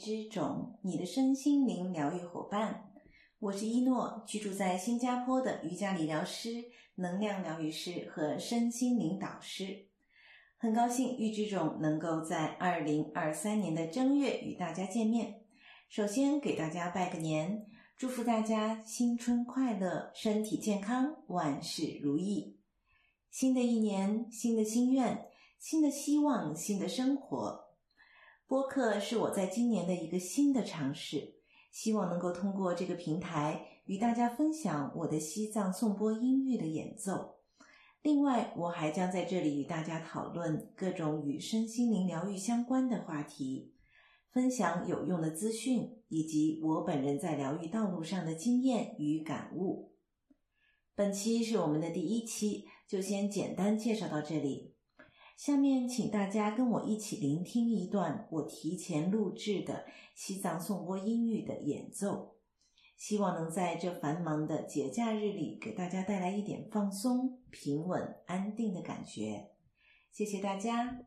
之种，你的身心灵疗愈伙伴。我是一诺，居住在新加坡的瑜伽理疗师、能量疗愈师和身心灵导师。很高兴玉之种能够在二零二三年的正月与大家见面。首先给大家拜个年，祝福大家新春快乐，身体健康，万事如意。新的一年，新的心愿，新的希望，新的生活。播客是我在今年的一个新的尝试。希望能够通过这个平台与大家分享我的西藏颂钵音乐的演奏。另外，我还将在这里与大家讨论各种与身心灵疗愈相关的话题，分享有用的资讯以及我本人在疗愈道路上的经验与感悟。本期是我们的第一期，就先简单介绍到这里。下面，请大家跟我一起聆听一段我提前录制的西藏颂钵音域的演奏，希望能在这繁忙的节假日里给大家带来一点放松、平稳、安定的感觉。谢谢大家。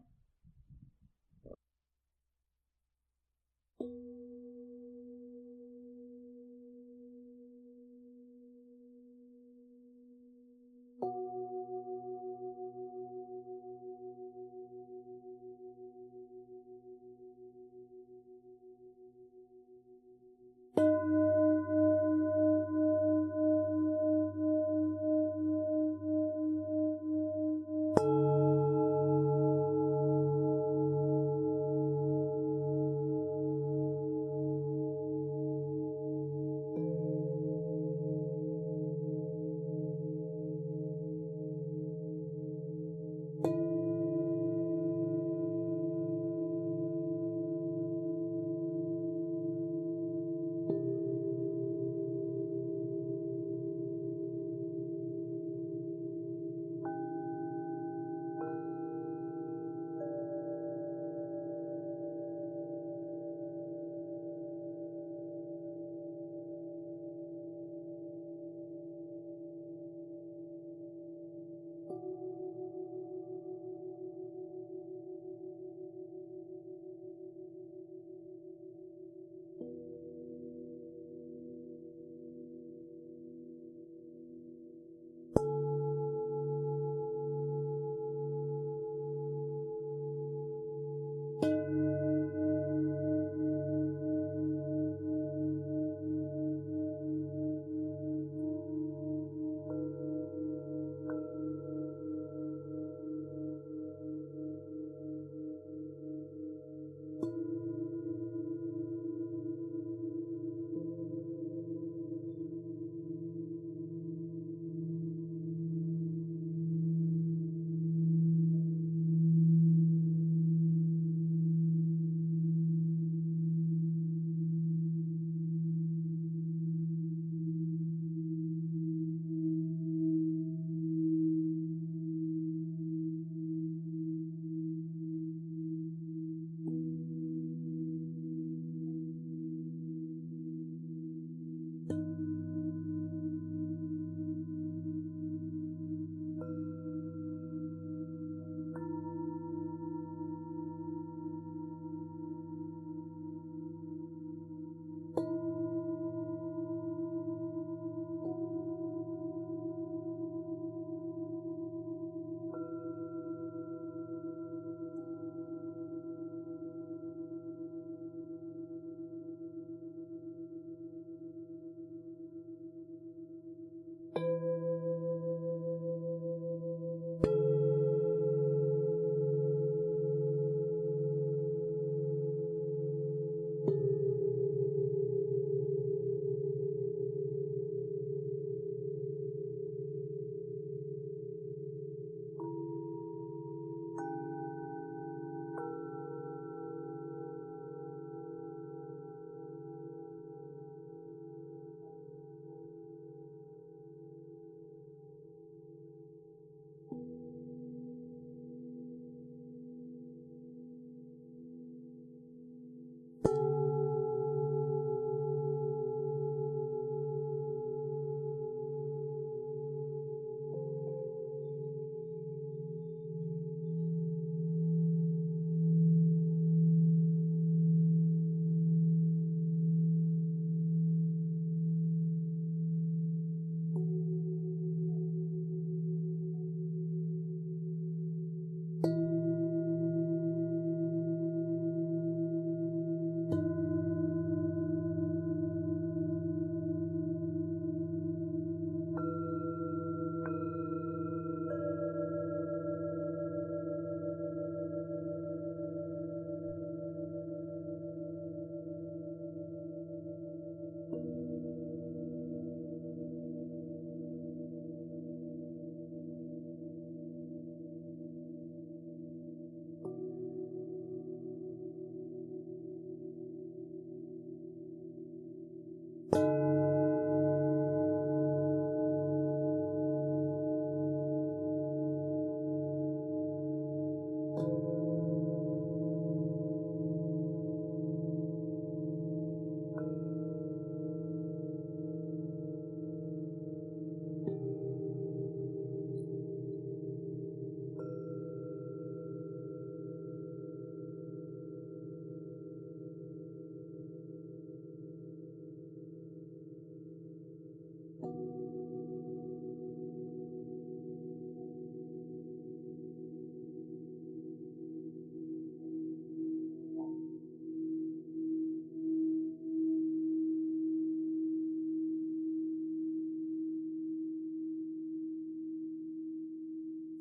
thank you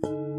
you